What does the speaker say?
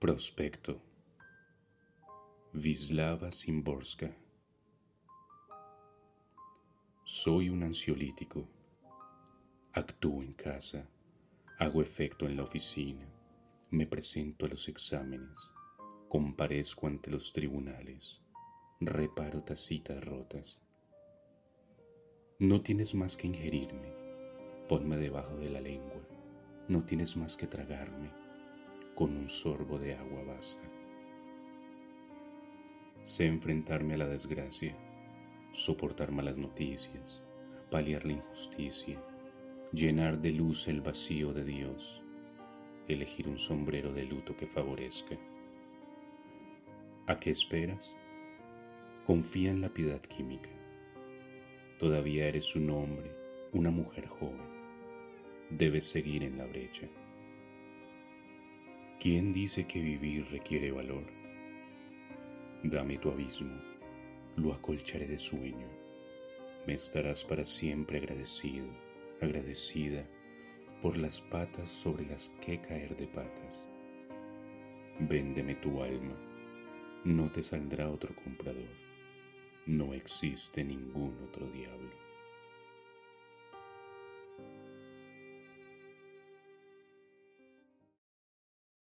Prospecto. Vislava Simborska Soy un ansiolítico. Actúo en casa, hago efecto en la oficina, me presento a los exámenes, comparezco ante los tribunales, reparo tacitas rotas. No tienes más que ingerirme, ponme debajo de la lengua, no tienes más que tragarme con un sorbo de agua basta. Sé enfrentarme a la desgracia, soportar malas noticias, paliar la injusticia, llenar de luz el vacío de Dios, elegir un sombrero de luto que favorezca. ¿A qué esperas? Confía en la piedad química. Todavía eres un hombre, una mujer joven. Debes seguir en la brecha. ¿Quién dice que vivir requiere valor? Dame tu abismo, lo acolcharé de sueño. Me estarás para siempre agradecido, agradecida por las patas sobre las que caer de patas. Véndeme tu alma, no te saldrá otro comprador, no existe ningún otro diablo.